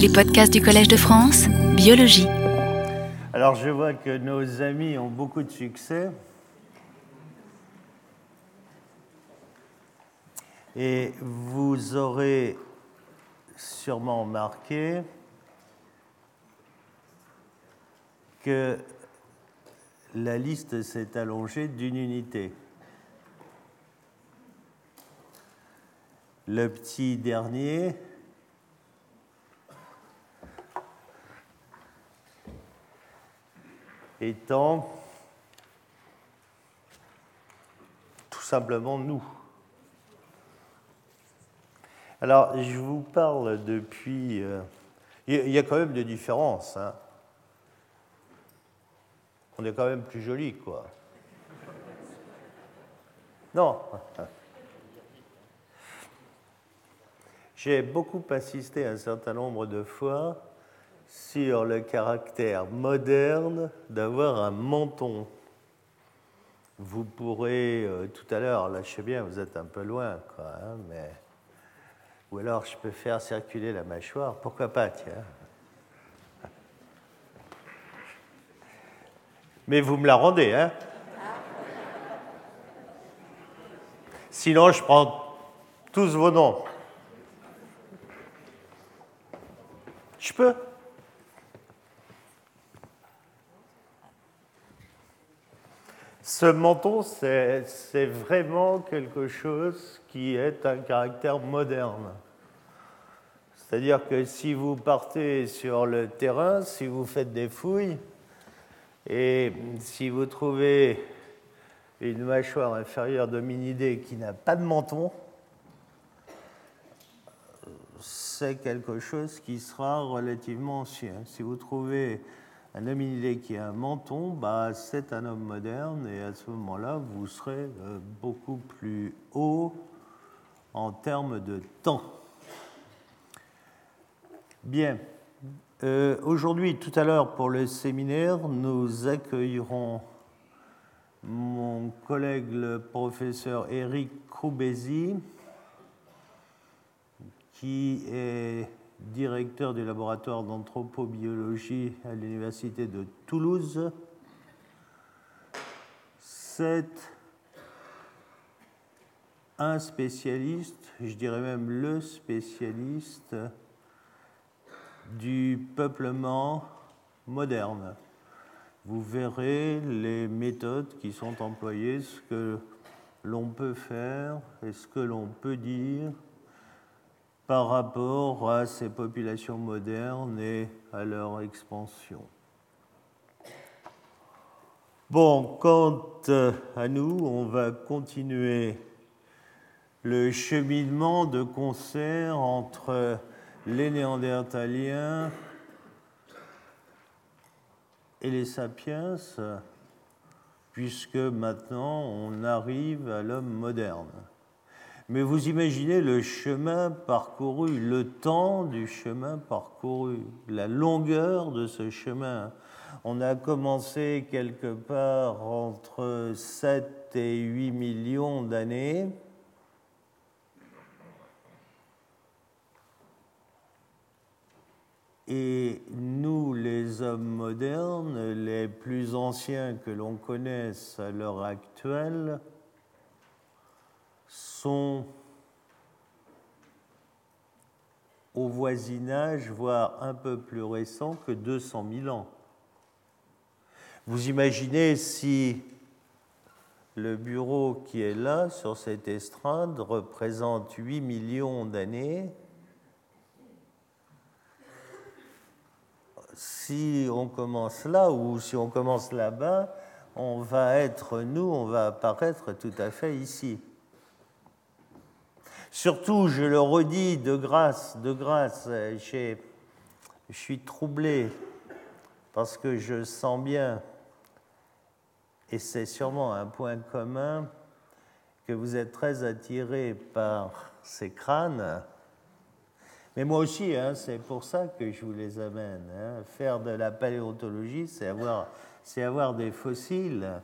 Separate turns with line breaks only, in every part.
Les podcasts du Collège de France, biologie.
Alors je vois que nos amis ont beaucoup de succès. Et vous aurez sûrement remarqué que la liste s'est allongée d'une unité. Le petit dernier étant tout simplement nous. Alors, je vous parle depuis... euh, Il y a quand même des différences. hein. On est quand même plus joli, quoi. Non. J'ai beaucoup insisté un certain nombre de fois sur le caractère moderne d'avoir un menton. Vous pourrez, euh, tout à l'heure, là bien, vous êtes un peu loin, quoi, hein, mais... Ou alors je peux faire circuler la mâchoire, pourquoi pas, tiens. Mais vous me la rendez, hein Sinon, je prends tous vos noms. Je peux? Ce menton, c'est vraiment quelque chose qui est un caractère moderne. C'est-à-dire que si vous partez sur le terrain, si vous faites des fouilles, et si vous trouvez une mâchoire inférieure d'hominidé qui n'a pas de menton, c'est quelque chose qui sera relativement ancien. Si vous trouvez un hominidé qui a un menton, bah, c'est un homme moderne et à ce moment-là, vous serez euh, beaucoup plus haut en termes de temps. Bien. Euh, Aujourd'hui, tout à l'heure, pour le séminaire, nous accueillerons mon collègue, le professeur Eric Croubézy, qui est directeur du laboratoire d'anthropobiologie à l'Université de Toulouse. C'est un spécialiste, je dirais même le spécialiste du peuplement moderne. Vous verrez les méthodes qui sont employées, ce que l'on peut faire et ce que l'on peut dire par rapport à ces populations modernes et à leur expansion. Bon, quant euh, à nous, on va continuer le cheminement de concert entre les Néandertaliens et les sapiens, puisque maintenant on arrive à l'homme moderne. Mais vous imaginez le chemin parcouru, le temps du chemin parcouru, la longueur de ce chemin. On a commencé quelque part entre 7 et 8 millions d'années. Et nous, les hommes modernes, les plus anciens que l'on connaisse à l'heure actuelle, sont au voisinage, voire un peu plus récents que 200 000 ans. Vous imaginez si le bureau qui est là, sur cette estrade, représente 8 millions d'années, si on commence là ou si on commence là-bas, on va être nous, on va apparaître tout à fait ici. Surtout, je le redis de grâce, de grâce, je suis troublé parce que je sens bien, et c'est sûrement un point commun, que vous êtes très attiré par ces crânes. Mais moi aussi, hein, c'est pour ça que je vous les amène. hein. Faire de la paléontologie, c'est avoir des fossiles,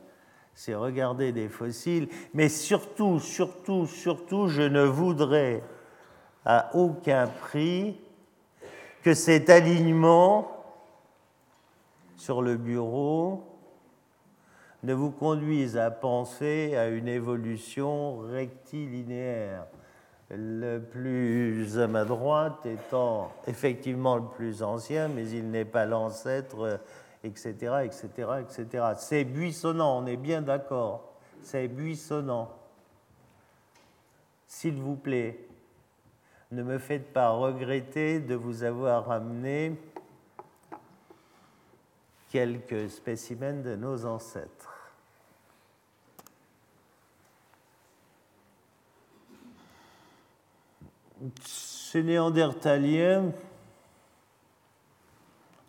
c'est regarder des fossiles. Mais surtout, surtout, surtout, je ne voudrais à aucun prix que cet alignement sur le bureau ne vous conduise à penser à une évolution rectilinéaire. Le plus à ma droite étant effectivement le plus ancien, mais il n'est pas l'ancêtre, etc., etc., etc. C'est buissonnant, on est bien d'accord. C'est buissonnant. S'il vous plaît, ne me faites pas regretter de vous avoir amené quelques spécimens de nos ancêtres. Ces néandertaliens,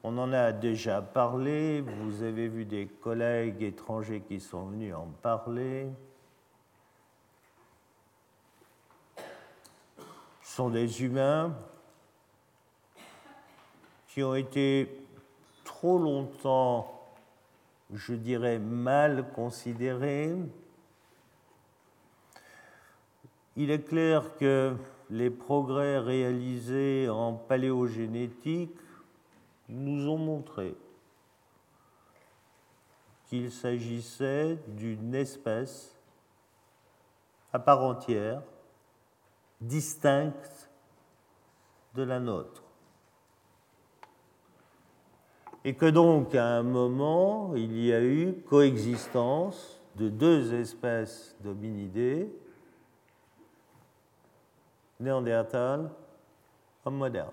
on en a déjà parlé, vous avez vu des collègues étrangers qui sont venus en parler. Ce sont des humains qui ont été trop longtemps, je dirais, mal considérés. Il est clair que les progrès réalisés en paléogénétique nous ont montré qu'il s'agissait d'une espèce à part entière, distincte de la nôtre. Et que donc, à un moment, il y a eu coexistence de deux espèces d'hominidés, Néandertal, homme moderne.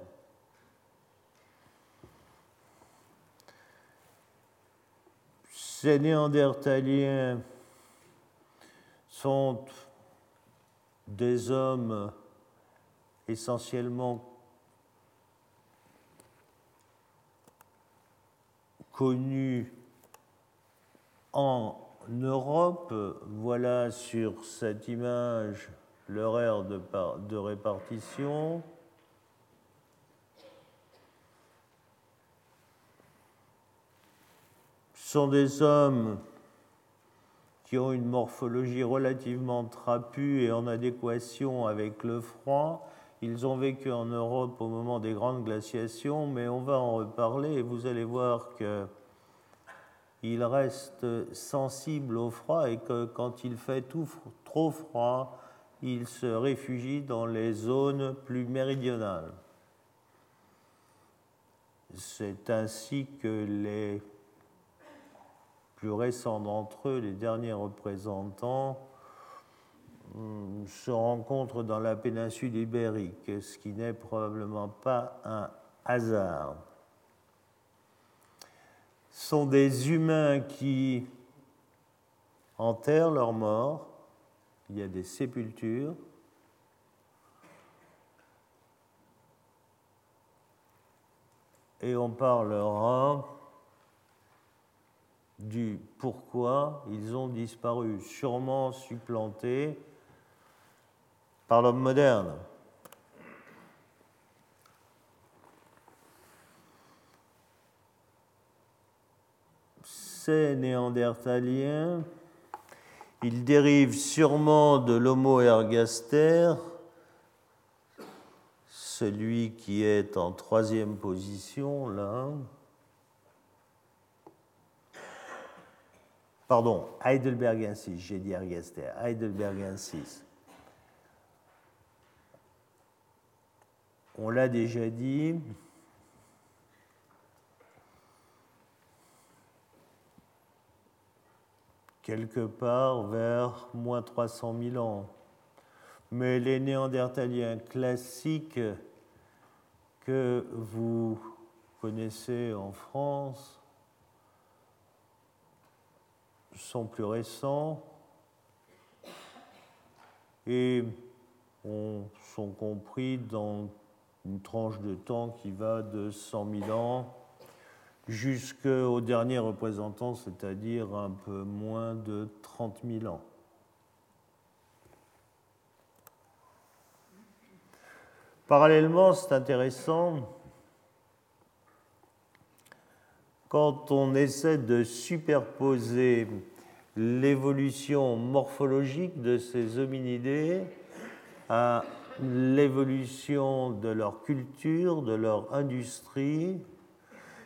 Ces néandertaliens sont des hommes essentiellement connus en Europe. Voilà sur cette image leur aire de, de répartition. Sont des hommes qui ont une morphologie relativement trapue et en adéquation avec le froid. Ils ont vécu en Europe au moment des grandes glaciations, mais on va en reparler et vous allez voir qu'ils restent sensibles au froid et que quand il fait trop froid, ils se réfugient dans les zones plus méridionales. C'est ainsi que les récents d'entre eux, les derniers représentants, hum, se rencontrent dans la péninsule ibérique, ce qui n'est probablement pas un hasard. Ce sont des humains qui enterrent leurs morts, il y a des sépultures, et on parlera du pourquoi ils ont disparu, sûrement supplantés par l'homme moderne. Ces néandertaliens, ils dérivent sûrement de l'Homo ergaster, celui qui est en troisième position là. Pardon, Heidelbergensis, j'ai dit Ergaster, Heidelbergensis. On l'a déjà dit. quelque part vers moins 300 000 ans. Mais les néandertaliens classiques que vous connaissez en France sont plus récents et sont compris dans une tranche de temps qui va de 100 000 ans jusqu'au dernier représentant, c'est-à-dire un peu moins de 30 000 ans. Parallèlement, c'est intéressant, quand on essaie de superposer l'évolution morphologique de ces hominidés à l'évolution de leur culture, de leur industrie,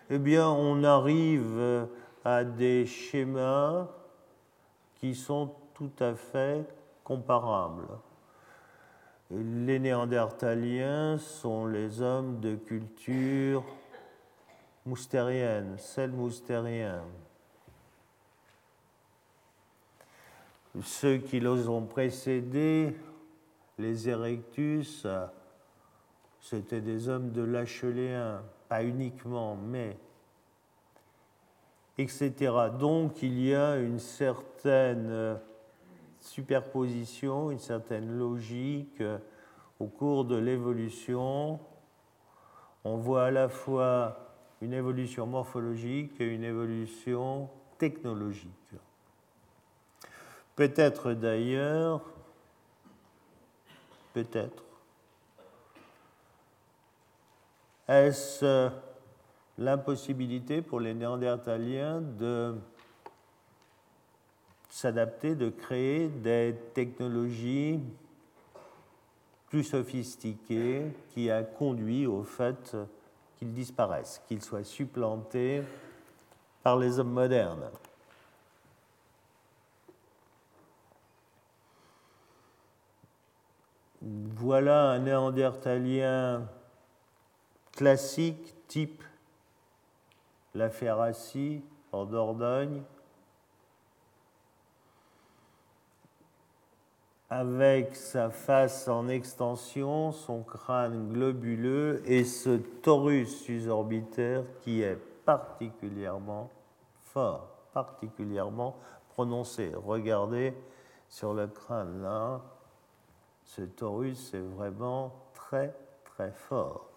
eh bien, on arrive à des schémas qui sont tout à fait comparables. Les Néandertaliens sont les hommes de culture moustérienne, sel moustérien. Ceux qui les ont précédés, les Erectus, c'était des hommes de l'acheléen, pas uniquement, mais etc. Donc il y a une certaine superposition, une certaine logique au cours de l'évolution. On voit à la fois une évolution morphologique et une évolution technologique. Peut-être d'ailleurs, peut-être, est-ce l'impossibilité pour les Néandertaliens de s'adapter, de créer des technologies plus sophistiquées qui a conduit au fait qu'ils disparaissent, qu'ils soient supplantés par les hommes modernes. Voilà un néandertalien classique, type la Ferracie en Dordogne, avec sa face en extension, son crâne globuleux et ce torus susorbitaire qui est particulièrement fort, particulièrement prononcé. Regardez sur le crâne là, ce torus est vraiment très très fort.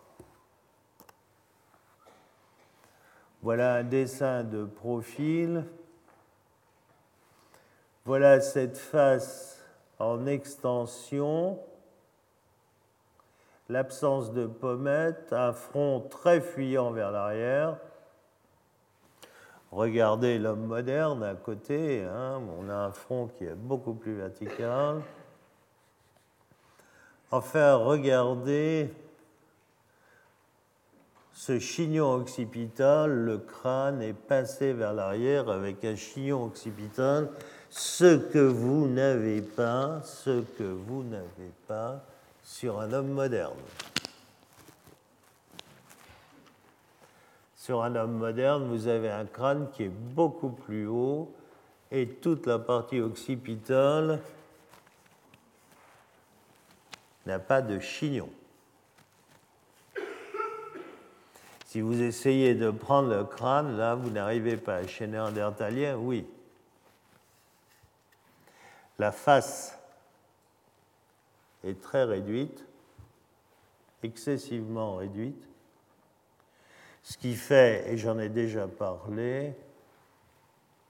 Voilà un dessin de profil. Voilà cette face en extension, l'absence de pommettes, un front très fuyant vers l'arrière. Regardez l'homme moderne à côté, hein, on a un front qui est beaucoup plus vertical. Enfin, regardez ce chignon occipital, le crâne est pincé vers l'arrière avec un chignon occipital ce que vous n'avez pas, ce que vous n'avez pas sur un homme moderne. Sur un homme moderne, vous avez un crâne qui est beaucoup plus haut et toute la partie occipitale n'a pas de chignon. Si vous essayez de prendre le crâne, là, vous n'arrivez pas. Chez Néandertalien, oui la face est très réduite, excessivement réduite, ce qui fait, et j'en ai déjà parlé,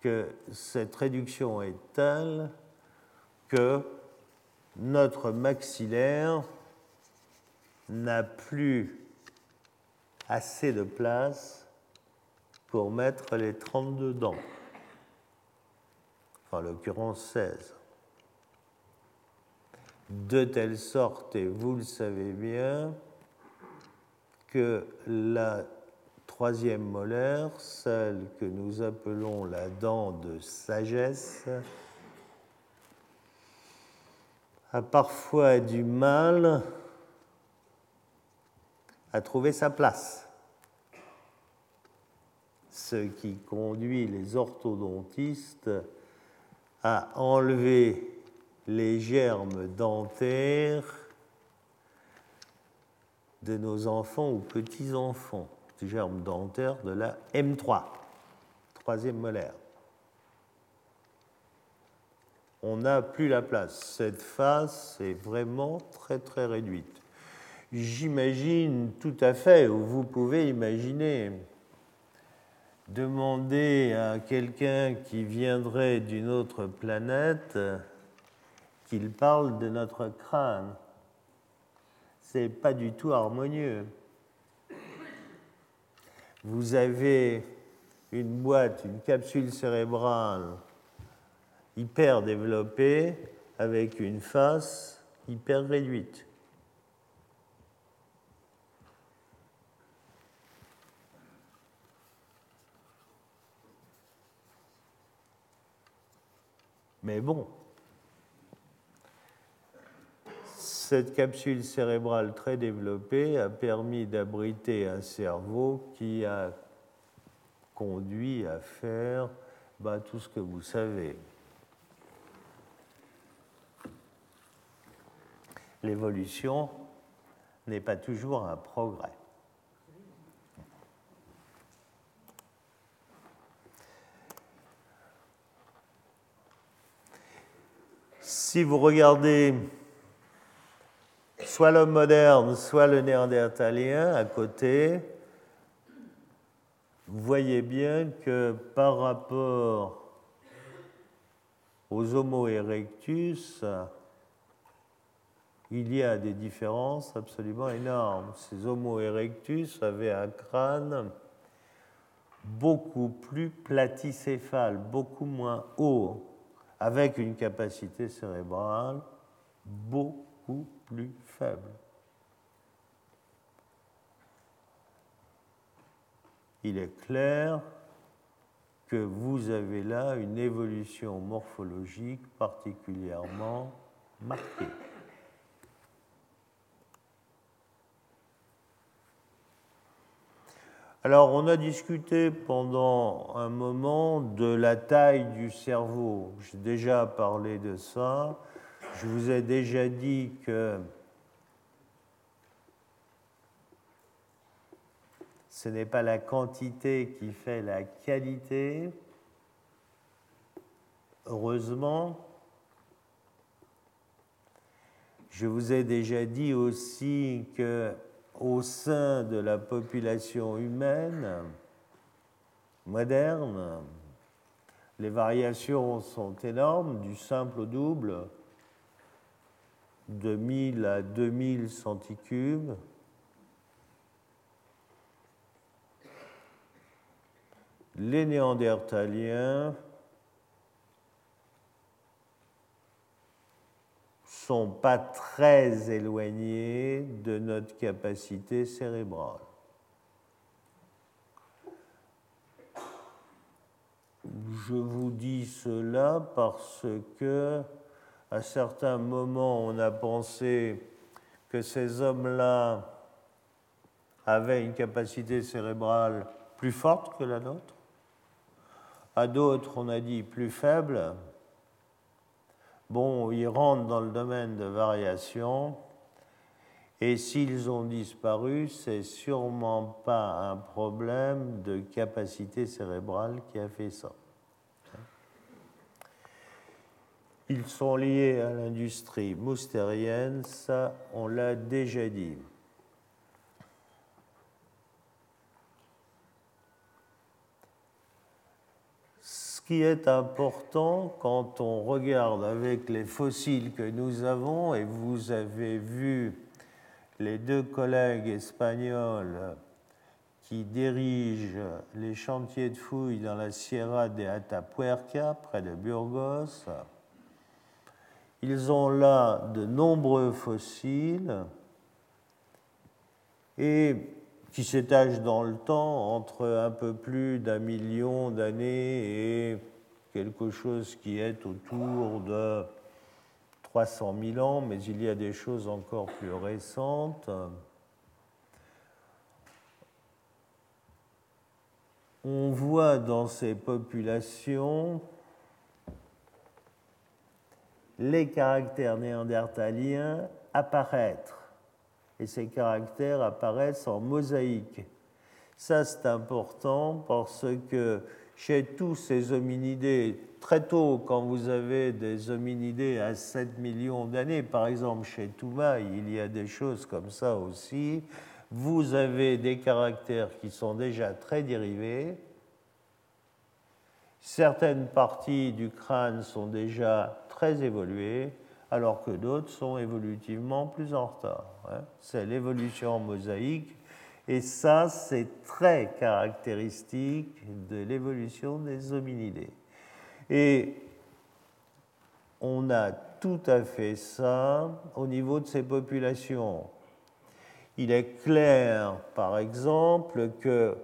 que cette réduction est telle que notre maxillaire n'a plus assez de place pour mettre les 32 dents, en l'occurrence 16 de telle sorte, et vous le savez bien, que la troisième molaire, celle que nous appelons la dent de sagesse, a parfois du mal à trouver sa place. Ce qui conduit les orthodontistes à enlever les germes dentaires de nos enfants ou petits-enfants, les germes dentaires de la M3, troisième molaire. On n'a plus la place. Cette face est vraiment très très réduite. J'imagine tout à fait, ou vous pouvez imaginer, demander à quelqu'un qui viendrait d'une autre planète qu'il parle de notre crâne. C'est pas du tout harmonieux. Vous avez une boîte, une capsule cérébrale hyper développée avec une face hyper réduite. Mais bon, cette capsule cérébrale très développée a permis d'abriter un cerveau qui a conduit à faire bah, tout ce que vous savez. L'évolution n'est pas toujours un progrès. Si vous regardez soit l'homme moderne, soit le néandertalien à côté, vous voyez bien que par rapport aux Homo erectus, il y a des différences absolument énormes. Ces Homo erectus avaient un crâne beaucoup plus platicéphale, beaucoup moins haut, avec une capacité cérébrale beaucoup plus Il est clair que vous avez là une évolution morphologique particulièrement marquée. Alors, on a discuté pendant un moment de la taille du cerveau. J'ai déjà parlé de ça. Je vous ai déjà dit que ce n'est pas la quantité qui fait la qualité. Heureusement, je vous ai déjà dit aussi que au sein de la population humaine moderne, les variations sont énormes, du simple au double, de 1000 à 2000 centicubes. Les néandertaliens sont pas très éloignés de notre capacité cérébrale. Je vous dis cela parce que à certains moments on a pensé que ces hommes-là avaient une capacité cérébrale plus forte que la nôtre. À d'autres, on a dit plus faible. Bon, ils rentrent dans le domaine de variation. Et s'ils ont disparu, c'est sûrement pas un problème de capacité cérébrale qui a fait ça. Ils sont liés à l'industrie moustérienne, ça on l'a déjà dit. Qui est important quand on regarde avec les fossiles que nous avons, et vous avez vu les deux collègues espagnols qui dirigent les chantiers de fouilles dans la Sierra de Atapuerca, près de Burgos, ils ont là de nombreux fossiles. Et qui s'étagent dans le temps entre un peu plus d'un million d'années et quelque chose qui est autour de 300 000 ans, mais il y a des choses encore plus récentes. On voit dans ces populations les caractères néandertaliens apparaître. Et ces caractères apparaissent en mosaïque. Ça, c'est important parce que chez tous ces hominidés, très tôt, quand vous avez des hominidés à 7 millions d'années, par exemple chez Toumaï, il y a des choses comme ça aussi, vous avez des caractères qui sont déjà très dérivés, Certaines parties du crâne sont déjà très évoluées, alors que d'autres sont évolutivement plus en retard. Hein. C'est l'évolution mosaïque, et ça, c'est très caractéristique de l'évolution des hominidés. Et on a tout à fait ça au niveau de ces populations. Il est clair, par exemple, que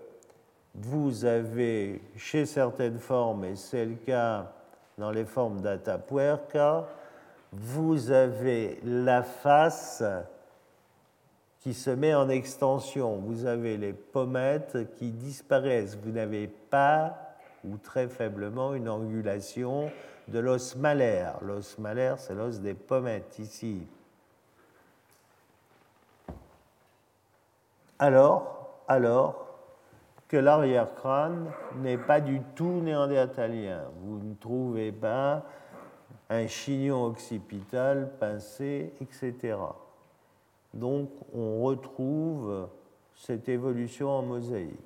vous avez chez certaines formes, et c'est le cas dans les formes d'Atapuerca, vous avez la face qui se met en extension. Vous avez les pommettes qui disparaissent. Vous n'avez pas, ou très faiblement, une angulation de l'os malaire. L'os malaire, c'est l'os des pommettes, ici. Alors, alors que l'arrière-crâne n'est pas du tout néandertalien. Vous ne trouvez pas un chignon occipital pincé, etc. Donc on retrouve cette évolution en mosaïque.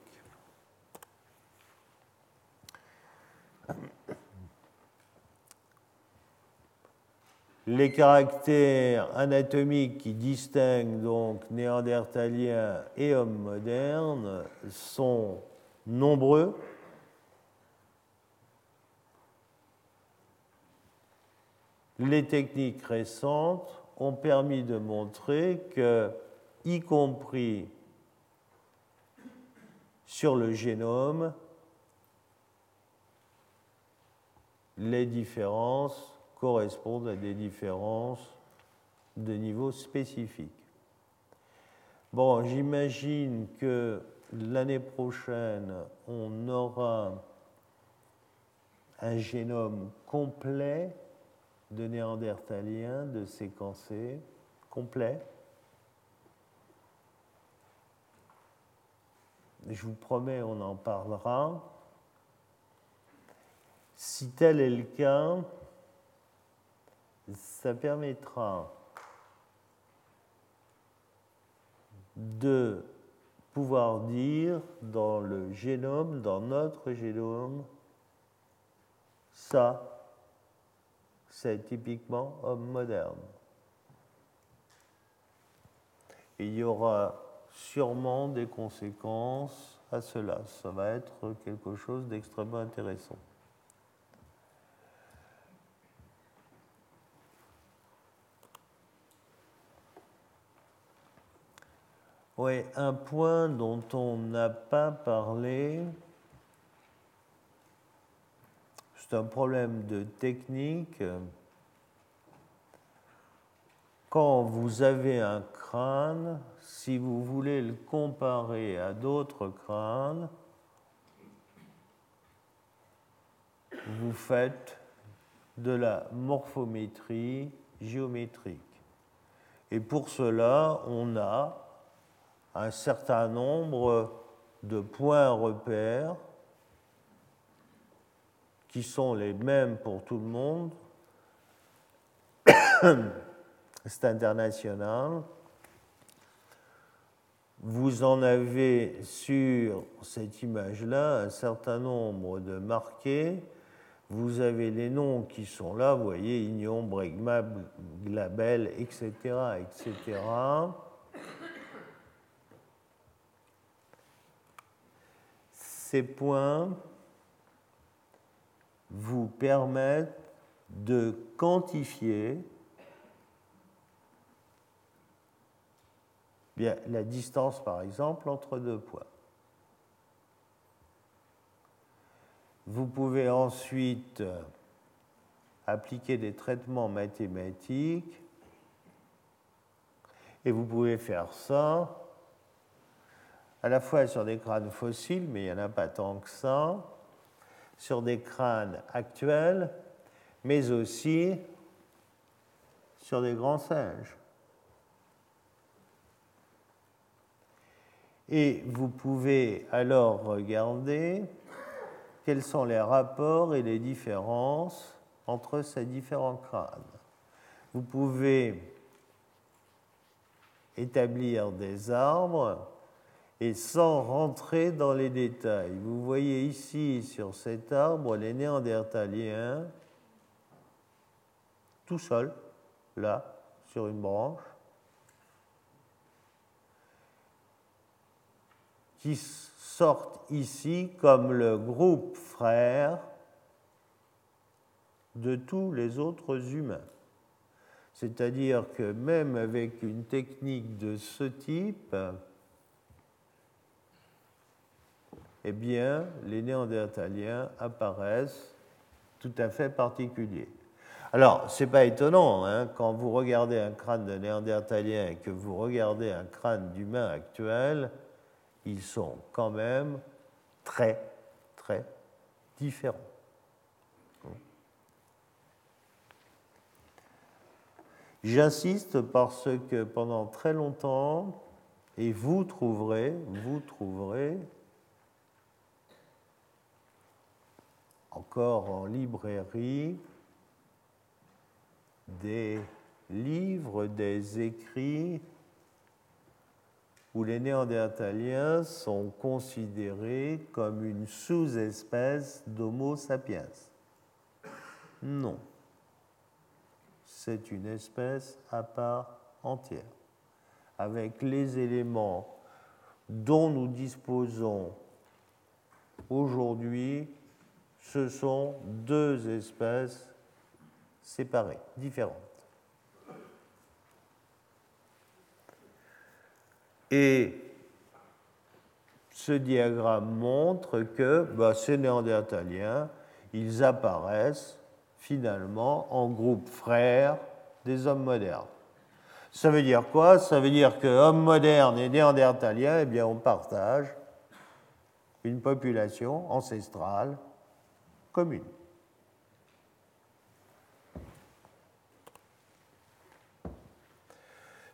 Les caractères anatomiques qui distinguent donc néandertaliens et hommes modernes sont nombreux. Les techniques récentes ont permis de montrer que, y compris sur le génome, les différences correspondent à des différences de niveau spécifique. Bon, j'imagine que l'année prochaine, on aura un génome complet de néandertaliens, de séquencés, complet. Je vous promets, on en parlera. Si tel est le cas, ça permettra de pouvoir dire dans le génome, dans notre génome, ça, c'est typiquement homme moderne. il y aura sûrement des conséquences à cela. Ça va être quelque chose d'extrêmement intéressant. Oui, un point dont on n'a pas parlé, c'est un problème de technique. Quand vous avez un crâne, si vous voulez le comparer à d'autres crânes, vous faites de la morphométrie géométrique. Et pour cela, on a un certain nombre de points repères qui sont les mêmes pour tout le monde. C'est international. Vous en avez sur cette image-là un certain nombre de marqués. Vous avez les noms qui sont là, vous voyez, Ignon, Bregma, Glabel, etc., etc. Ces points vous permettent de quantifier bien, la distance, par exemple, entre deux points. Vous pouvez ensuite euh, appliquer des traitements mathématiques et vous pouvez faire ça à la fois sur des crânes fossiles, mais il n'y en a pas tant que ça, sur des crânes actuels, mais aussi sur des grands singes. Et vous pouvez alors regarder quels sont les rapports et les différences entre ces différents crânes. Vous pouvez établir des arbres et sans rentrer dans les détails. Vous voyez ici sur cet arbre les néandertaliens tout seuls, là, sur une branche, qui sortent ici comme le groupe frère de tous les autres humains. C'est-à-dire que même avec une technique de ce type, eh bien, les néandertaliens apparaissent tout à fait particulier. Alors, ce n'est pas étonnant, hein, quand vous regardez un crâne de néandertalien et que vous regardez un crâne d'humain actuel, ils sont quand même très, très différents. J'insiste parce que pendant très longtemps, et vous trouverez, vous trouverez encore en librairie des livres, des écrits où les Néandertaliens sont considérés comme une sous-espèce d'Homo sapiens. Non. C'est une espèce à part entière, avec les éléments dont nous disposons aujourd'hui. Ce sont deux espèces séparées, différentes. Et ce diagramme montre que bah, ces néandertaliens, ils apparaissent finalement en groupe frère des hommes modernes. Ça veut dire quoi? Ça veut dire que hommes modernes et néandertaliens, eh bien, on partage une population ancestrale commune.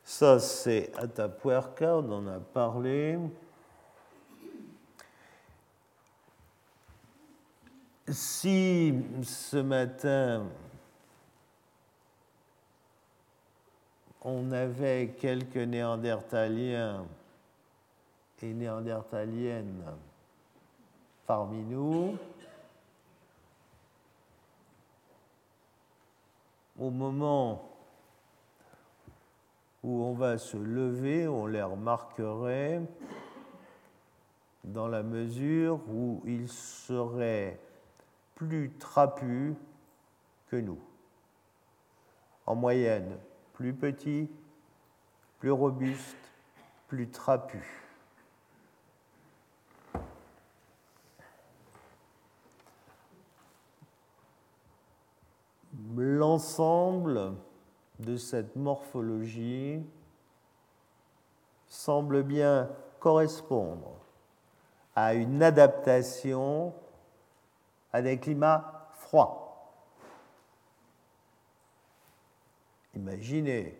Ça, c'est Atapuerca, on en a parlé. Si ce matin on avait quelques néandertaliens et néandertaliennes parmi nous, au moment où on va se lever, on les remarquerait dans la mesure où ils seraient plus trapus que nous. En moyenne, plus petits, plus robustes, plus trapus. L'ensemble de cette morphologie semble bien correspondre à une adaptation à des climats froids. Imaginez,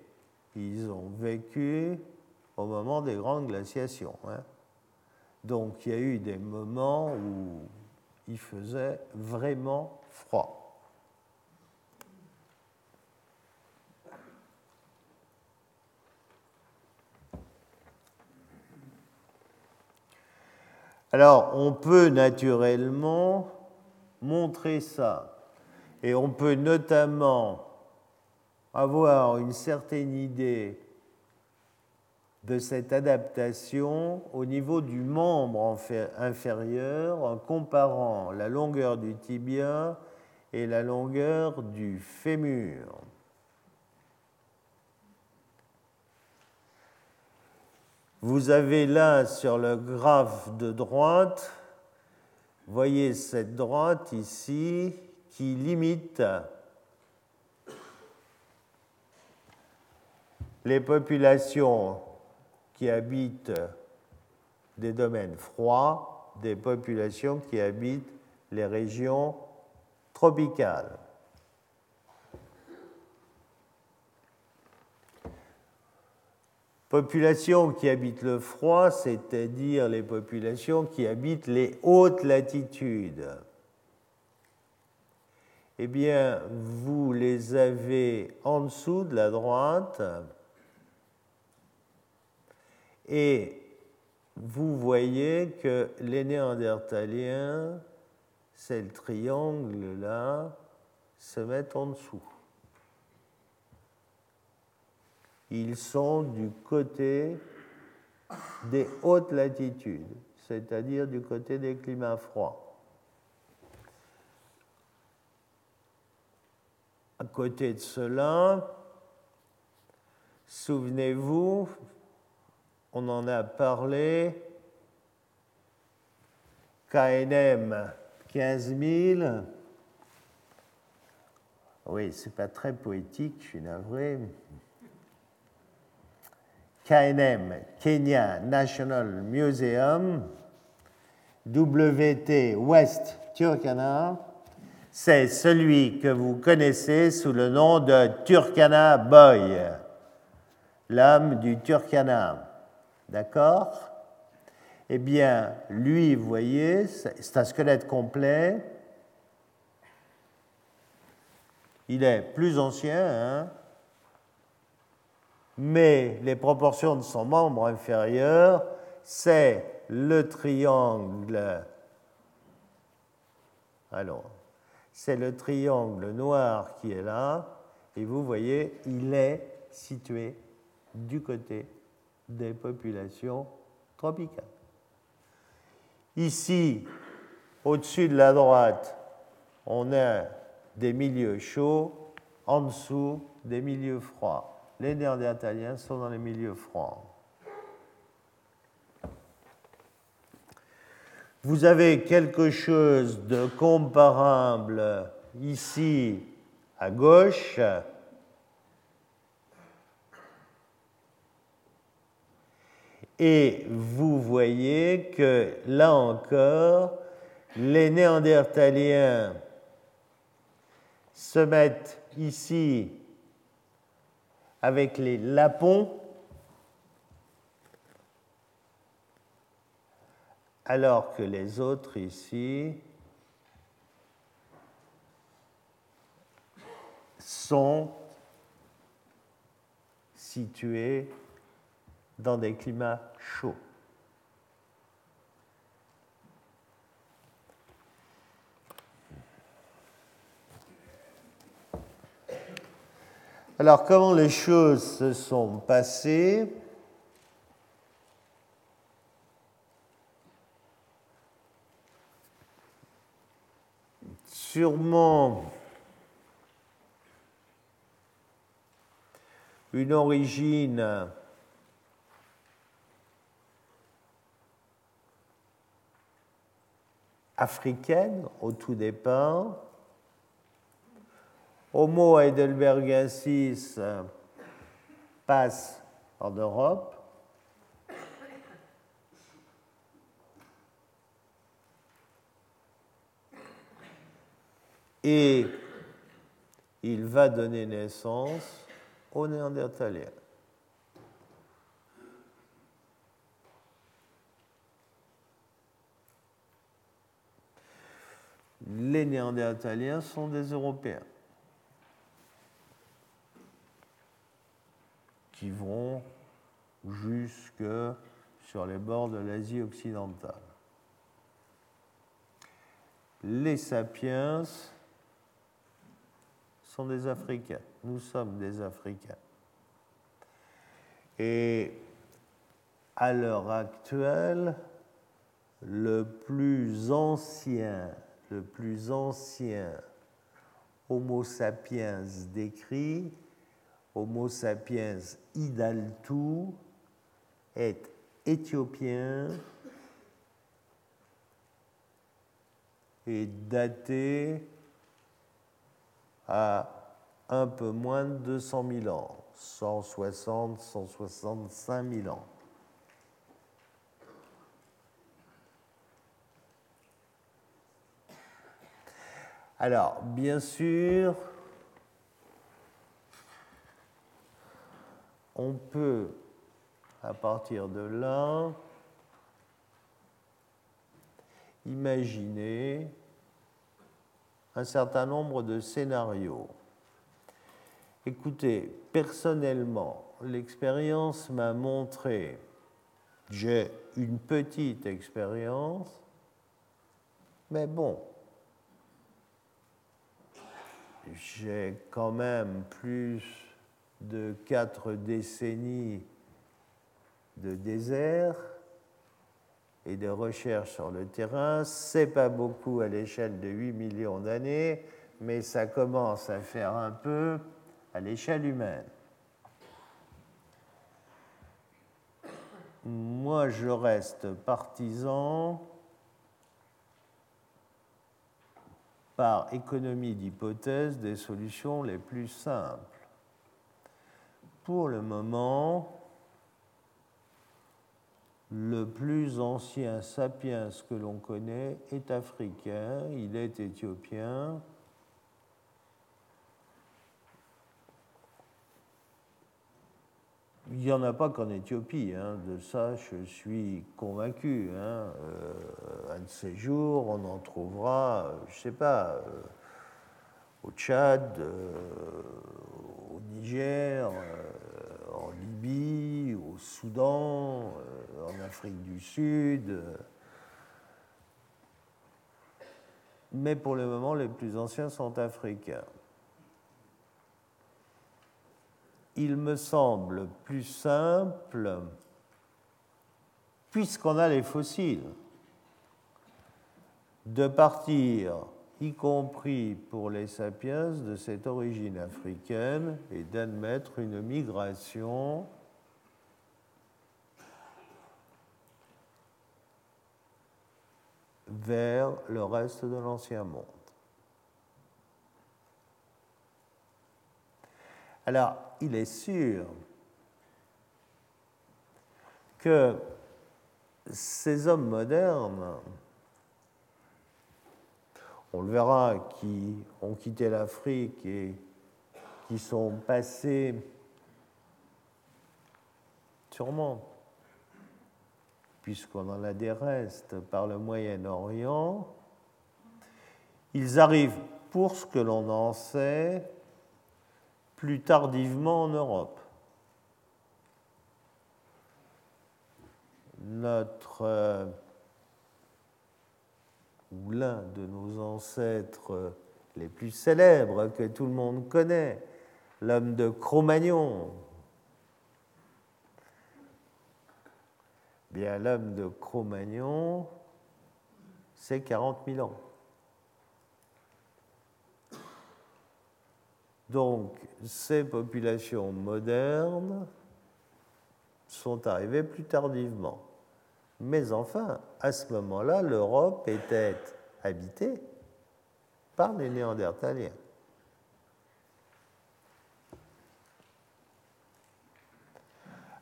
ils ont vécu au moment des grandes glaciations. Hein. Donc il y a eu des moments où il faisait vraiment froid. Alors, on peut naturellement montrer ça. Et on peut notamment avoir une certaine idée de cette adaptation au niveau du membre inférieur en comparant la longueur du tibia et la longueur du fémur. Vous avez là sur le graphe de droite, voyez cette droite ici qui limite les populations qui habitent des domaines froids des populations qui habitent les régions tropicales. Populations qui habitent le froid, c'est-à-dire les populations qui habitent les hautes latitudes. Eh bien, vous les avez en dessous de la droite et vous voyez que les Néandertaliens, c'est le triangle là, se mettent en dessous. Ils sont du côté des hautes latitudes, c'est-à-dire du côté des climats froids. À côté de cela, souvenez-vous, on en a parlé, KNM 15000, Oui, c'est pas très poétique, je suis navré. KNM, Kenya National Museum, WT West Turkana, c'est celui que vous connaissez sous le nom de Turkana Boy, l'homme du Turkana. D'accord? Eh bien, lui, vous voyez, c'est un squelette complet. Il est plus ancien, hein? Mais les proportions de son membre inférieur, c'est le triangle. Alors, c'est le triangle noir qui est là, et vous voyez, il est situé du côté des populations tropicales. Ici, au-dessus de la droite, on a des milieux chauds, en dessous des milieux froids. Les Néandertaliens sont dans les milieux froids. Vous avez quelque chose de comparable ici à gauche. Et vous voyez que là encore, les Néandertaliens se mettent ici avec les lapons, alors que les autres ici sont situés dans des climats chauds. Alors, comment les choses se sont passées? Sûrement une origine africaine au tout départ, Homo heidelbergensis euh, passe en Europe. Et il va donner naissance aux Néandertaliens. Les Néandertaliens sont des Européens. Qui vont jusque sur les bords de l'Asie occidentale. Les sapiens sont des Africains. Nous sommes des Africains. Et à l'heure actuelle, le plus ancien, le plus ancien Homo sapiens décrit Homo sapiens idaltu est éthiopien et daté à un peu moins de 200 000 ans, 160, 165 000 ans. Alors, bien sûr, on peut, à partir de là, imaginer un certain nombre de scénarios. Écoutez, personnellement, l'expérience m'a montré, j'ai une petite expérience, mais bon, j'ai quand même plus de quatre décennies de désert et de recherche sur le terrain. C'est pas beaucoup à l'échelle de 8 millions d'années, mais ça commence à faire un peu à l'échelle humaine. Moi, je reste partisan par économie d'hypothèse des solutions les plus simples. Pour le moment, le plus ancien sapiens que l'on connaît est africain, il est éthiopien. Il n'y en a pas qu'en Éthiopie, hein. de ça je suis convaincu. Hein. Euh, un de ces jours, on en trouvera, je ne sais pas, euh, au Tchad, euh, au Niger, en Libye, au Soudan, en Afrique du Sud. Mais pour le moment, les plus anciens sont africains. Il me semble plus simple, puisqu'on a les fossiles, de partir, y compris pour les sapiens, de cette origine africaine et d'admettre une migration vers le reste de l'ancien monde. Alors, il est sûr que ces hommes modernes, on le verra, qui ont quitté l'Afrique et qui sont passés sûrement puisqu'on en a des restes par le Moyen-Orient, ils arrivent, pour ce que l'on en sait, plus tardivement en Europe. Notre euh, ou l'un de nos ancêtres les plus célèbres que tout le monde connaît, l'homme de Cro-Magnon, Bien, l'homme de Cro-Magnon, c'est 40 000 ans. Donc, ces populations modernes sont arrivées plus tardivement. Mais enfin, à ce moment-là, l'Europe était habitée par les Néandertaliens.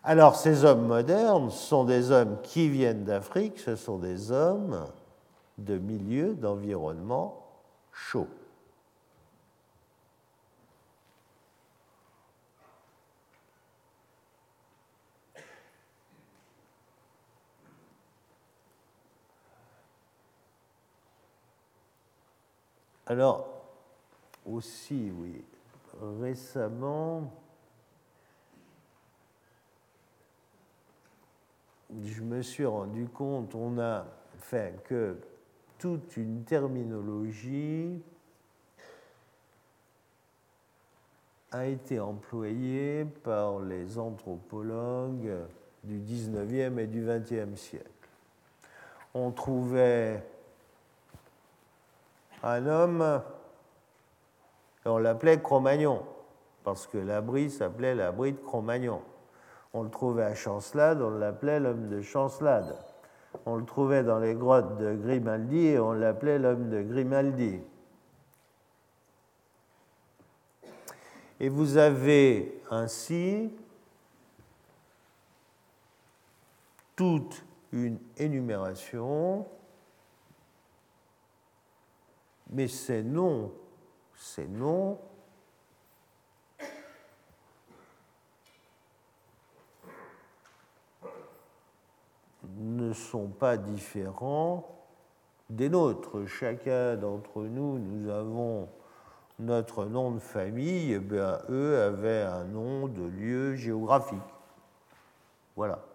Alors ces hommes modernes sont des hommes qui viennent d'Afrique, ce sont des hommes de milieux d'environnement chaud. Alors, aussi, oui, récemment, je me suis rendu compte, on a fait que toute une terminologie a été employée par les anthropologues du 19e et du 20e siècle. On trouvait un homme, on l'appelait Cro-Magnon, parce que l'abri s'appelait l'abri de Cro-Magnon. On le trouvait à Chancelade, on l'appelait l'homme de Chancelade. On le trouvait dans les grottes de Grimaldi et on l'appelait l'homme de Grimaldi. Et vous avez ainsi toute une énumération, mais ces noms, ces noms ne sont pas différents des nôtres. Chacun d'entre nous, nous avons notre nom de famille, et bien, eux avaient un nom de lieu géographique. Voilà.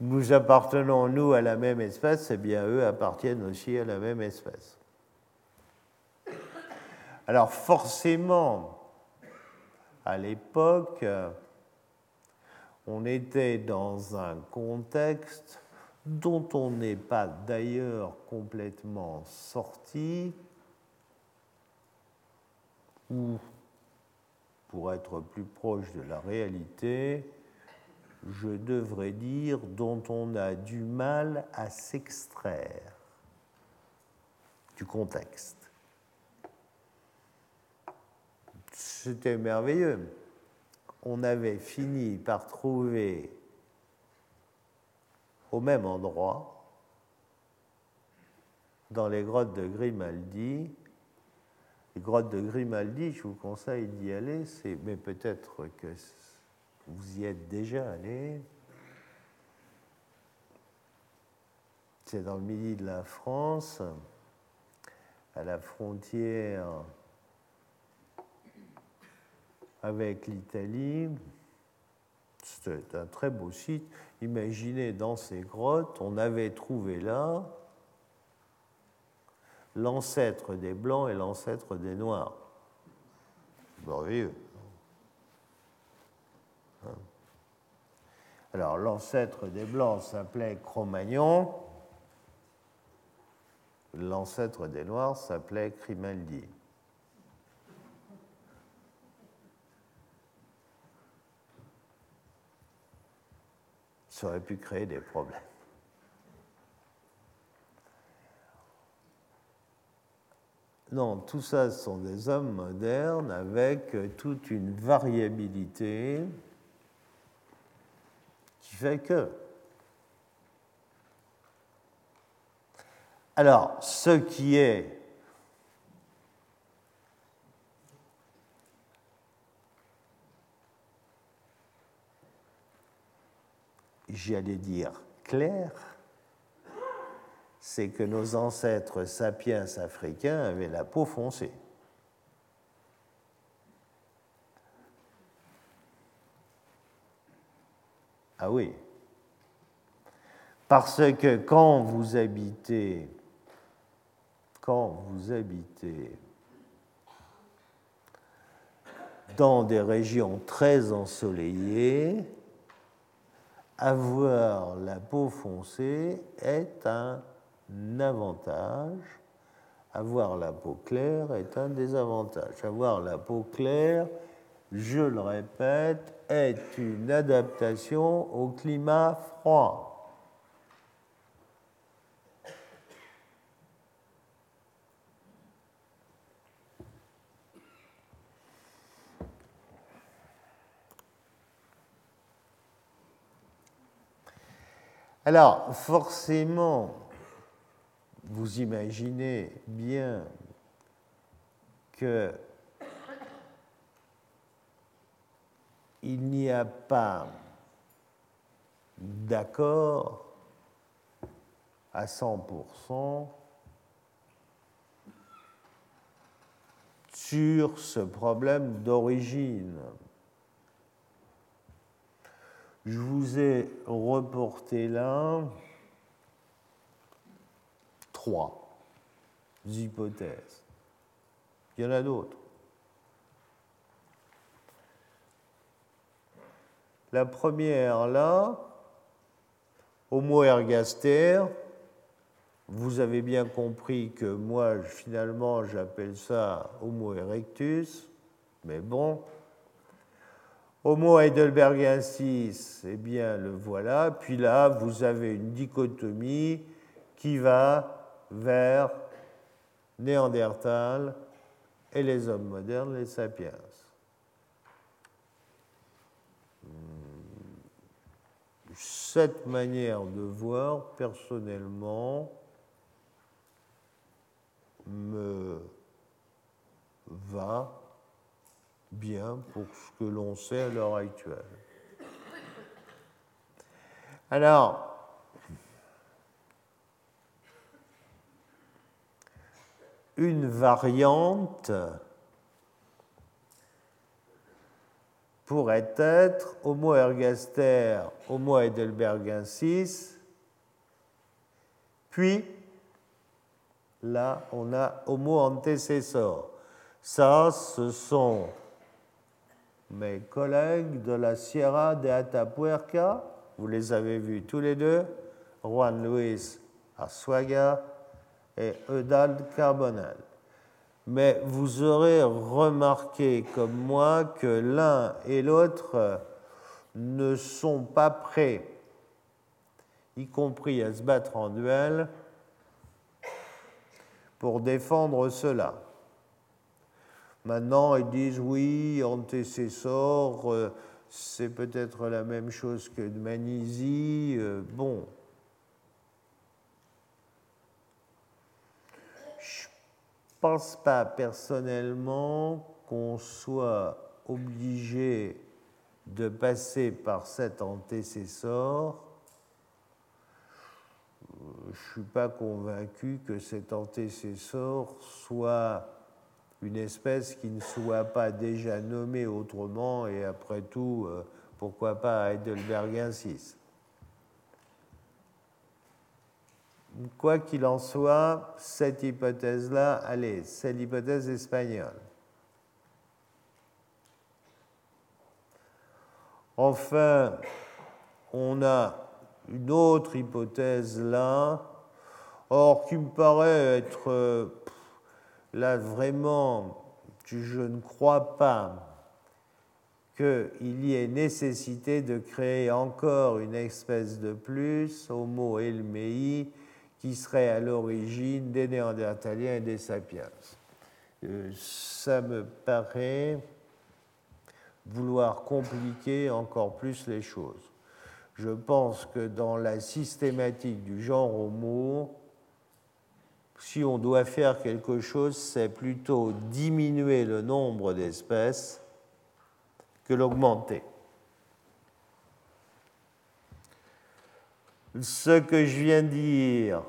Nous appartenons, nous, à la même espèce, et bien, eux appartiennent aussi à la même espèce. Alors, forcément, à l'époque, on était dans un contexte dont on n'est pas d'ailleurs complètement sorti, ou, pour être plus proche de la réalité, je devrais dire dont on a du mal à s'extraire. du contexte. C'était merveilleux. On avait fini par trouver au même endroit, dans les grottes de Grimaldi, les grottes de Grimaldi, je vous conseille d'y aller, mais peut-être que vous y êtes déjà allé. C'est dans le midi de la France, à la frontière avec l'Italie. C'est un très beau site. Imaginez dans ces grottes, on avait trouvé là l'ancêtre des Blancs et l'ancêtre des Noirs. Merveilleux. Alors, l'ancêtre des Blancs s'appelait Cro-Magnon, l'ancêtre des Noirs s'appelait Grimaldi. Ça aurait pu créer des problèmes. Non, tout ça sont des hommes modernes avec toute une variabilité Alors, ce qui est j'allais dire clair, c'est que nos ancêtres sapiens africains avaient la peau foncée. Ah oui. Parce que quand vous habitez, quand vous habitez dans des régions très ensoleillées, avoir la peau foncée est un avantage. Avoir la peau claire est un désavantage. Avoir la peau claire, je le répète, est une adaptation au climat froid. Alors, forcément, vous imaginez bien que il n'y a pas d'accord à 100% sur ce problème d'origine. Je vous ai reporté là trois hypothèses. Il y en a d'autres. La première, là, Homo ergaster, vous avez bien compris que moi, finalement, j'appelle ça Homo erectus, mais bon. Homo heidelbergensis, eh bien, le voilà. Puis là, vous avez une dichotomie qui va vers Néandertal et les hommes modernes, les sapiens. Cette manière de voir, personnellement, me va bien pour ce que l'on sait à l'heure actuelle. Alors, une variante pourrait être Homo ergaster, Homo heidelbergensis, puis là on a Homo antecessor. Ça, ce sont mes collègues de la Sierra de Atapuerca, vous les avez vus tous les deux, Juan Luis Asuaga et Eudald Carbonel. Mais vous aurez remarqué comme moi que l'un et l'autre ne sont pas prêts, y compris à se battre en duel, pour défendre cela. Maintenant, ils disent oui, antécessor, euh, c'est peut-être la même chose que de Manisie. Euh, bon. Je ne pense pas personnellement qu'on soit obligé de passer par cet antécessor. Euh, je ne suis pas convaincu que cet antécessor soit une espèce qui ne soit pas déjà nommée autrement, et après tout, euh, pourquoi pas Heidelbergensis. Quoi qu'il en soit, cette hypothèse-là, allez, c'est l'hypothèse espagnole. Enfin, on a une autre hypothèse là, or qui me paraît être là vraiment, je ne crois pas qu'il y ait nécessité de créer encore une espèce de plus, Homo elmei, qui serait à l'origine des Néandertaliens et des Sapiens. Euh, ça me paraît vouloir compliquer encore plus les choses. Je pense que dans la systématique du genre Homo, si on doit faire quelque chose, c'est plutôt diminuer le nombre d'espèces que l'augmenter. Ce que je viens de dire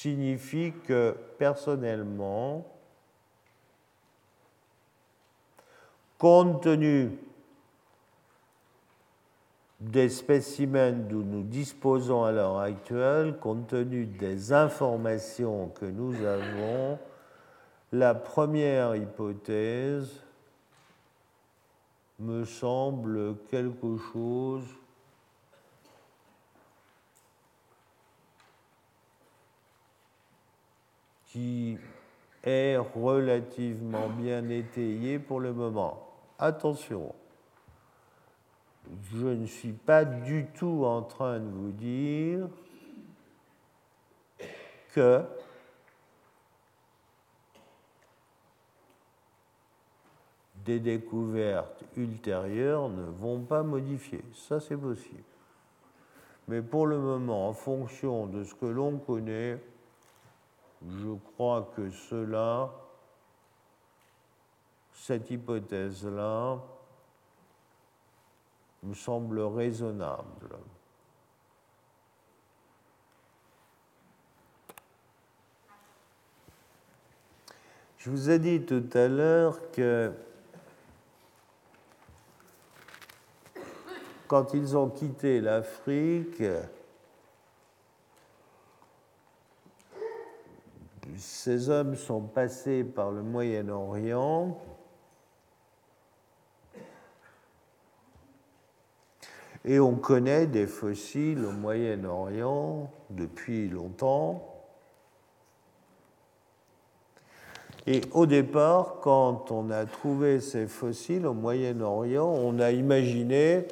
signifie que personnellement, compte tenu des spécimens dont nous disposons à l'heure actuelle, compte tenu des informations que nous avons, la première hypothèse me semble quelque chose qui est relativement bien étayé pour le moment. Attention, je ne suis pas du tout en train de vous dire que des découvertes ultérieures ne vont pas modifier. Ça, c'est possible. Mais pour le moment, en fonction de ce que l'on connaît, je crois que cela, cette hypothèse-là, me semble raisonnable. Je vous ai dit tout à l'heure que quand ils ont quitté l'Afrique, ces hommes sont passés par le Moyen-Orient Et on connaît des fossiles au Moyen-Orient depuis longtemps. Et au départ, quand on a trouvé ces fossiles au Moyen-Orient, on a imaginé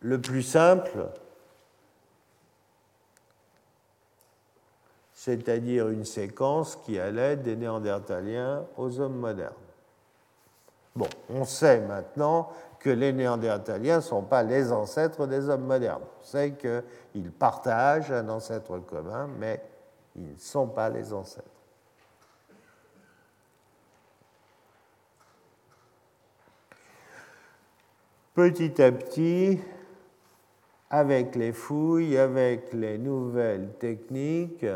le plus simple, c'est-à-dire une séquence qui allait des Néandertaliens aux hommes modernes. Bon, on sait maintenant que les Néandertaliens ne sont pas les ancêtres des hommes modernes. C'est qu'ils partagent un ancêtre commun, mais ils ne sont pas les ancêtres. Petit à petit, avec les fouilles, avec les nouvelles techniques,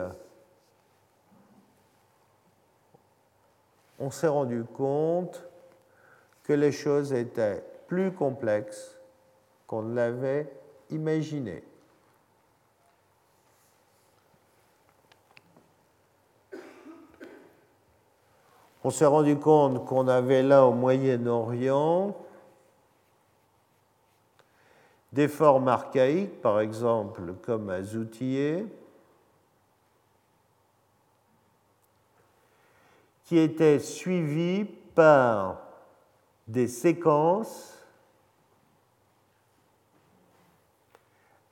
on s'est rendu compte que les choses étaient plus complexe qu'on ne l'avait imaginé. On s'est rendu compte qu'on avait là au Moyen-Orient des formes archaïques, par exemple comme à qui étaient suivies par des séquences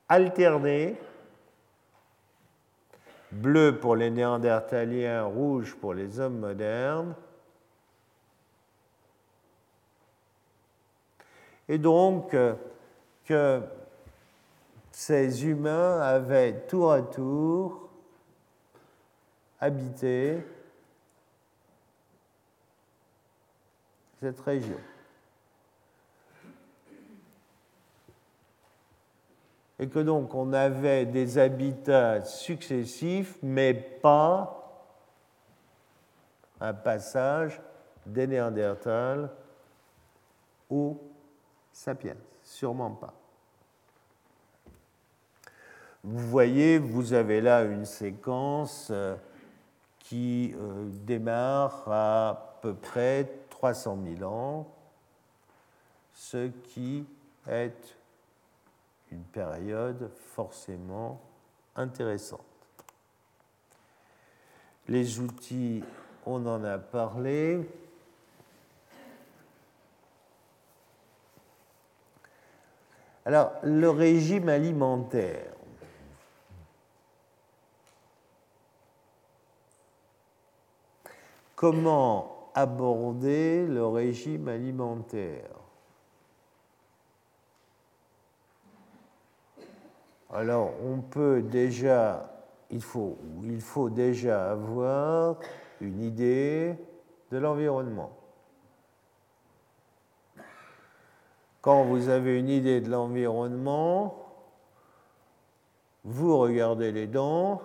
alternés, bleu pour les néandertaliens, rouge pour les hommes modernes. Et donc euh, que ces humains avaient tour à tour habité cette région. Et que donc on avait des habitats successifs, mais pas un passage des Néandertals aux sapiens, sûrement pas. Vous voyez, vous avez là une séquence euh, qui euh, démarre à peu près 300 000 ans, ce qui est une période forcément intéressante. Les outils, on en a parlé. Alors, le régime alimentaire. Comment aborder le régime alimentaire Alors, on peut déjà, il faut, il faut déjà avoir une idée de l'environnement. Quand vous avez une idée de l'environnement, vous regardez les dents,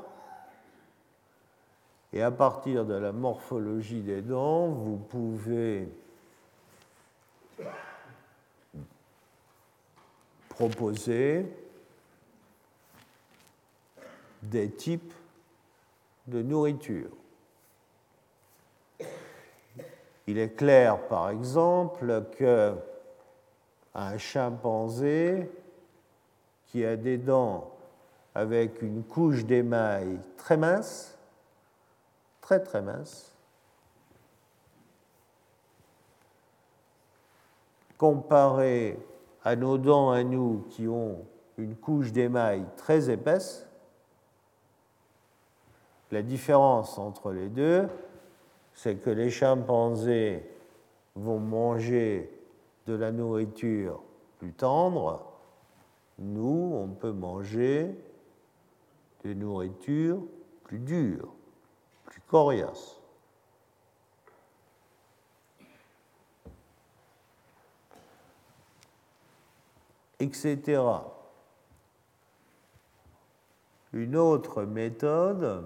et à partir de la morphologie des dents, vous pouvez proposer des types de nourriture. Il est clair, par exemple, que un chimpanzé qui a des dents avec une couche d'émail très mince très très mince, comparé à nos dents à nous qui ont une couche d'émail très épaisse, la différence entre les deux, c'est que les chimpanzés vont manger de la nourriture plus tendre, nous, on peut manger des nourritures plus dures etc. Une autre méthode,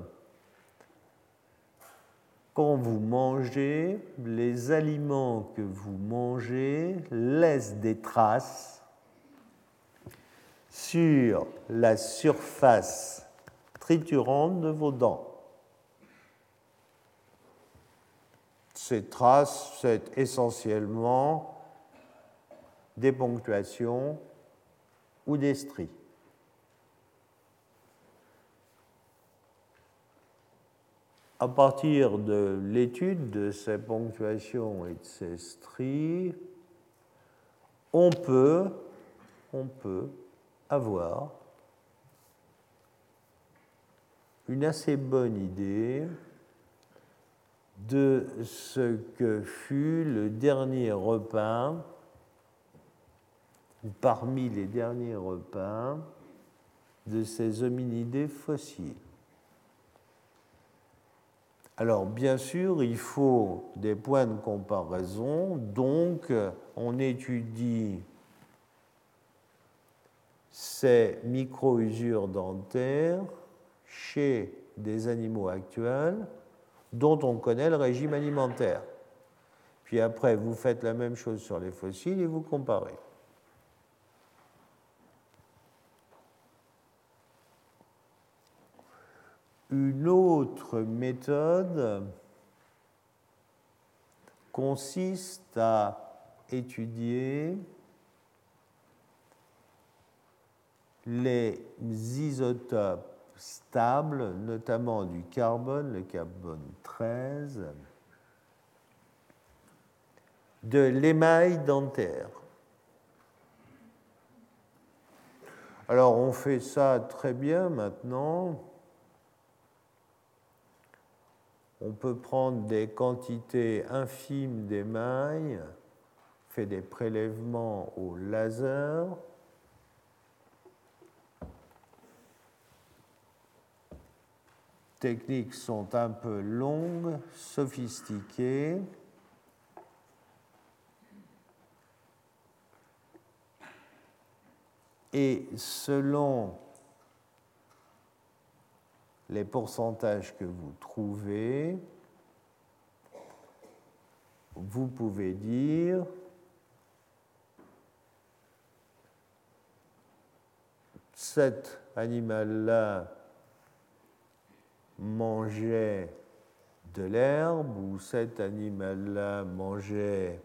quand vous mangez, les aliments que vous mangez laissent des traces sur la surface triturante de vos dents. Ces traces, c'est essentiellement des ponctuations ou des stries. À partir de l'étude de ces ponctuations et de ces stries, on peut, on peut avoir une assez bonne idée de ce que fut le dernier repas, ou parmi les derniers repas, de ces hominidés fossiles. Alors bien sûr, il faut des points de comparaison, donc on étudie ces micro-usures dentaires chez des animaux actuels dont on connaît le régime alimentaire. Puis après, vous faites la même chose sur les fossiles et vous comparez. Une autre méthode consiste à étudier les isotopes stable, notamment du carbone, le carbone 13, de l'émail dentaire. Alors on fait ça très bien maintenant. On peut prendre des quantités infimes d'émail, fait des prélèvements au laser. Techniques sont un peu longues, sophistiquées. Et selon les pourcentages que vous trouvez, vous pouvez dire cet animal-là mangeait de l'herbe ou cet animal-là mangeait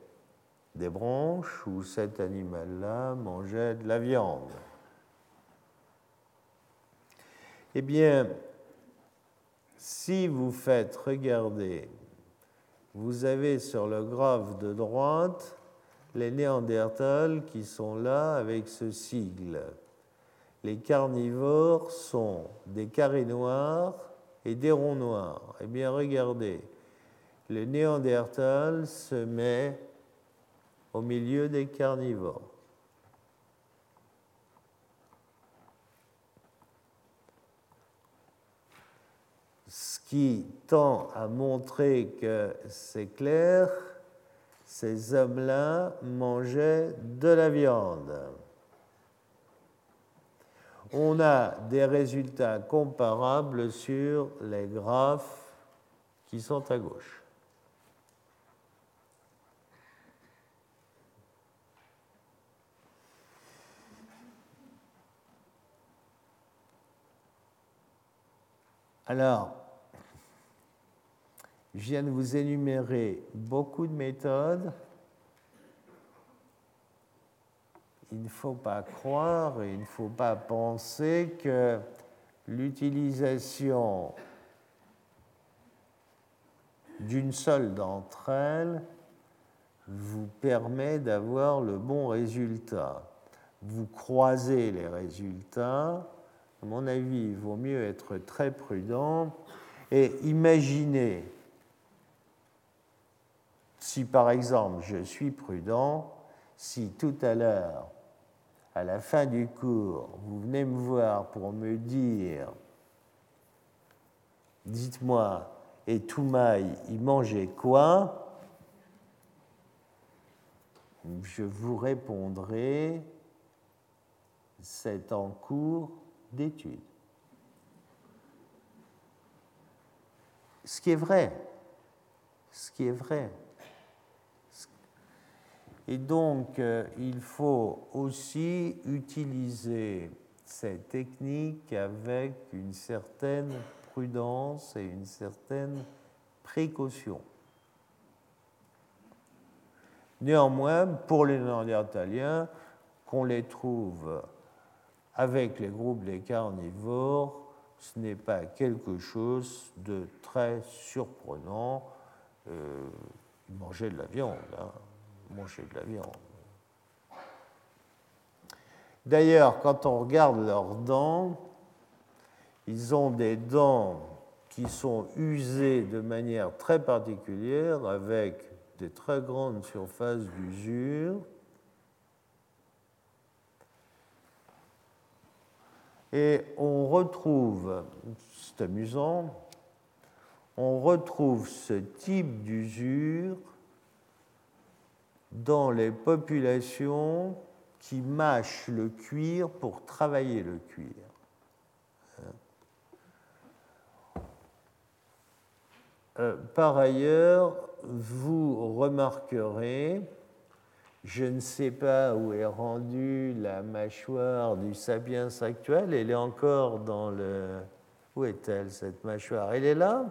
des branches où cet animal-là mangeait de la viande? Eh bien, si vous faites regarder, vous avez sur le graphe de droite les Néandertals qui sont là avec ce sigle. Les carnivores sont des carrés noirs et des ronds noirs. Eh bien, regardez, le Néandertal se met au milieu des carnivores. Ce qui tend à montrer que c'est clair, ces hommes-là mangeaient de la viande. On a des résultats comparables sur les graphes qui sont à gauche. Alors, je viens de vous énumérer beaucoup de méthodes. Il ne faut pas croire il ne faut pas penser que l'utilisation d'une seule d'entre elles vous permet d'avoir le bon résultat. Vous croisez les résultats à mon avis, il vaut mieux être très prudent et imaginer si par exemple je suis prudent, si tout à l'heure, à la fin du cours, vous venez me voir pour me dire, dites-moi, et Toumaï, il mangeait quoi? Je vous répondrai, c'est en cours d'études. Ce qui est vrai, ce qui est vrai. Et donc, euh, il faut aussi utiliser cette technique avec une certaine prudence et une certaine précaution. Néanmoins, pour les Néandertaliens, qu'on les trouve avec les groupes des carnivores, ce n'est pas quelque chose de très surprenant. Euh, ils mangeaient de la viande, hein. D'ailleurs, quand on regarde leurs dents, ils ont des dents qui sont usées de manière très particulière avec des très grandes surfaces d'usure. Et on retrouve, c'est amusant, on retrouve ce type d'usure dans les populations qui mâchent le cuir pour travailler le cuir. Euh, par ailleurs, vous remarquerez je ne sais pas où est rendue la mâchoire du sapiens actuel. Elle est encore dans le. Où est-elle, cette mâchoire? Elle est là?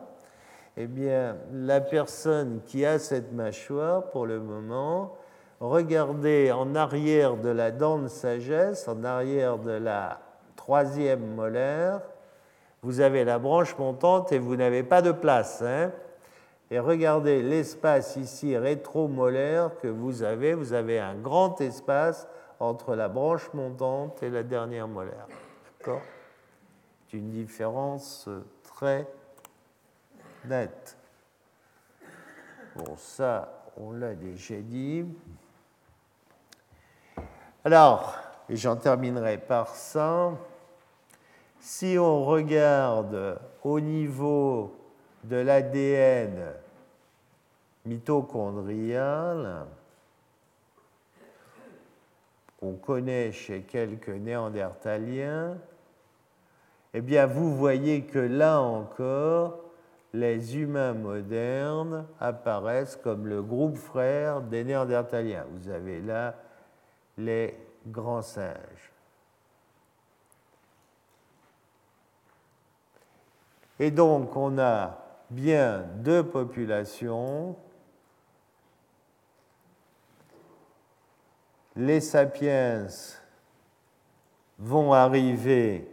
Eh bien, la personne qui a cette mâchoire, pour le moment, regardez en arrière de la dent de sagesse, en arrière de la troisième molaire, vous avez la branche montante et vous n'avez pas de place. Hein et regardez l'espace ici rétromolaire que vous avez. Vous avez un grand espace entre la branche montante et la dernière molaire. D'accord? C'est une différence très nette. Bon, ça, on l'a déjà dit. Alors, et j'en terminerai par ça, si on regarde au niveau de l'ADN mitochondrial, qu'on connaît chez quelques néandertaliens, eh bien, vous voyez que là encore, les humains modernes apparaissent comme le groupe frère des néandertaliens. Vous avez là les grands singes. Et donc, on a bien deux populations. Les sapiens vont arriver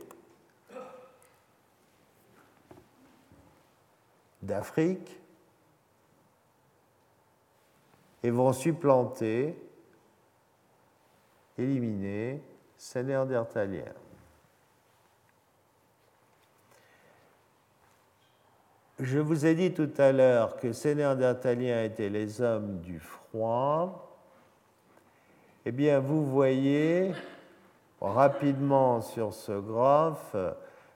d'Afrique et vont supplanter, éliminer ces néandertaliens. Je vous ai dit tout à l'heure que ces néandertaliens étaient les hommes du froid. Eh bien, vous voyez rapidement sur ce graphe,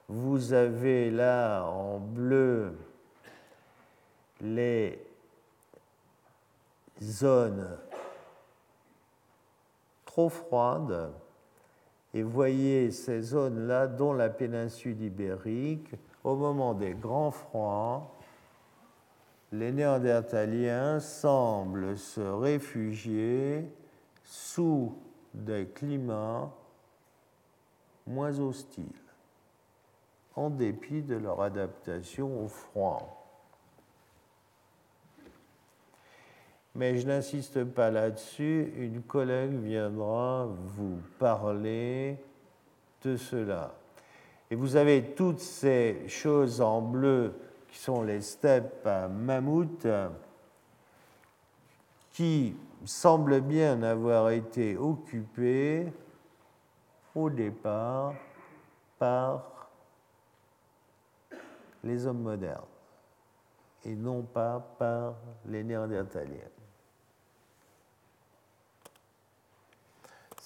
vous avez là en bleu les zones trop froides et voyez ces zones-là, dont la péninsule ibérique, au moment des grands froids, les Néandertaliens semblent se réfugier sous des climats moins hostiles, en dépit de leur adaptation au froid. Mais je n'insiste pas là-dessus, une collègue viendra vous parler de cela. Et vous avez toutes ces choses en bleu qui sont les steppes mammouths qui semblent bien avoir été occupées au départ par les hommes modernes et non pas par les néandertaliens.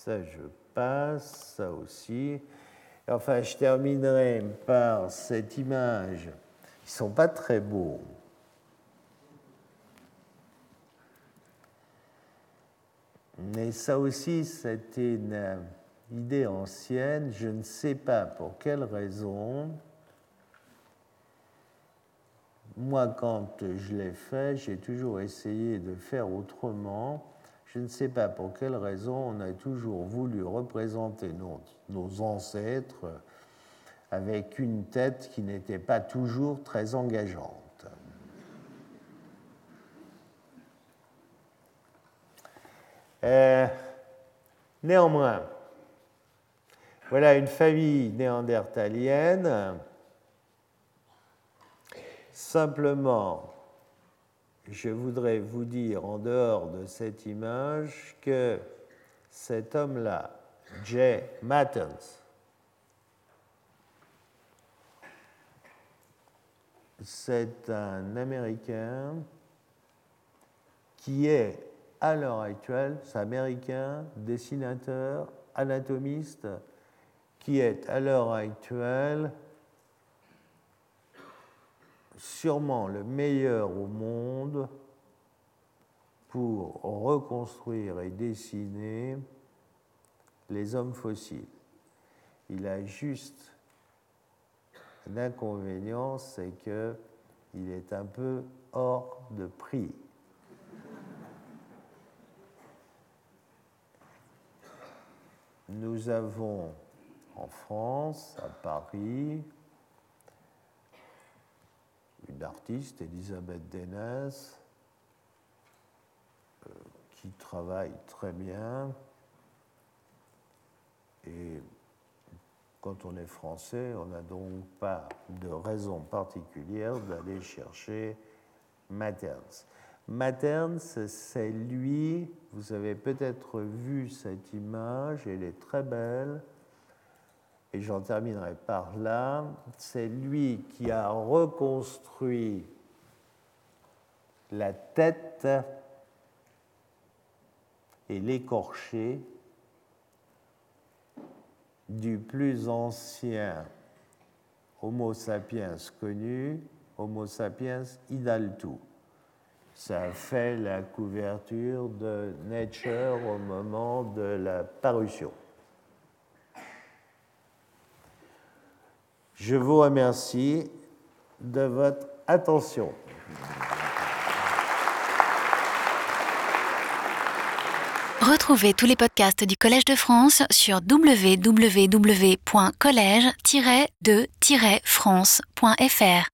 Ça, je passe, ça aussi. Enfin, je terminerai par cette image. Ils ne sont pas très beaux. Mais ça aussi, c'était une idée ancienne. Je ne sais pas pour quelle raison. Moi, quand je l'ai fait, j'ai toujours essayé de faire autrement. Je ne sais pas pour quelle raison on a toujours voulu représenter nos, ancêtres avec une tête qui n'était pas toujours très engageante. Euh, néanmoins, voilà une famille néandertalienne. Simplement, je voudrais vous dire en dehors de cette image que cet homme-là, Jay Mattens, c'est un Américain qui est à l'heure actuelle, c'est américain, dessinateur, anatomiste, qui est à l'heure actuelle sûrement le meilleur au monde pour reconstruire et dessiner les hommes fossiles. Il a juste un inconvénient, c'est qu'il est un peu hors de prix. Nous avons en France, à Paris, une artiste, Elisabeth Denes, euh, qui travaille très bien. Et quand on est français, on n'a donc pas de raison particulière d'aller chercher Materns. Materns, c'est lui, vous avez peut-être vu cette image, elle est très belle, et j'en terminerai par là. C'est lui qui a reconstruit la tête et l'écorché du plus ancien Homo sapiens connu, Homo sapiens idaltu. Ça fait la couverture de Nature au moment de la parution. Je vous remercie de votre attention.
Retrouvez tous les podcasts du Collège de France sur www.collège-de-france.fr.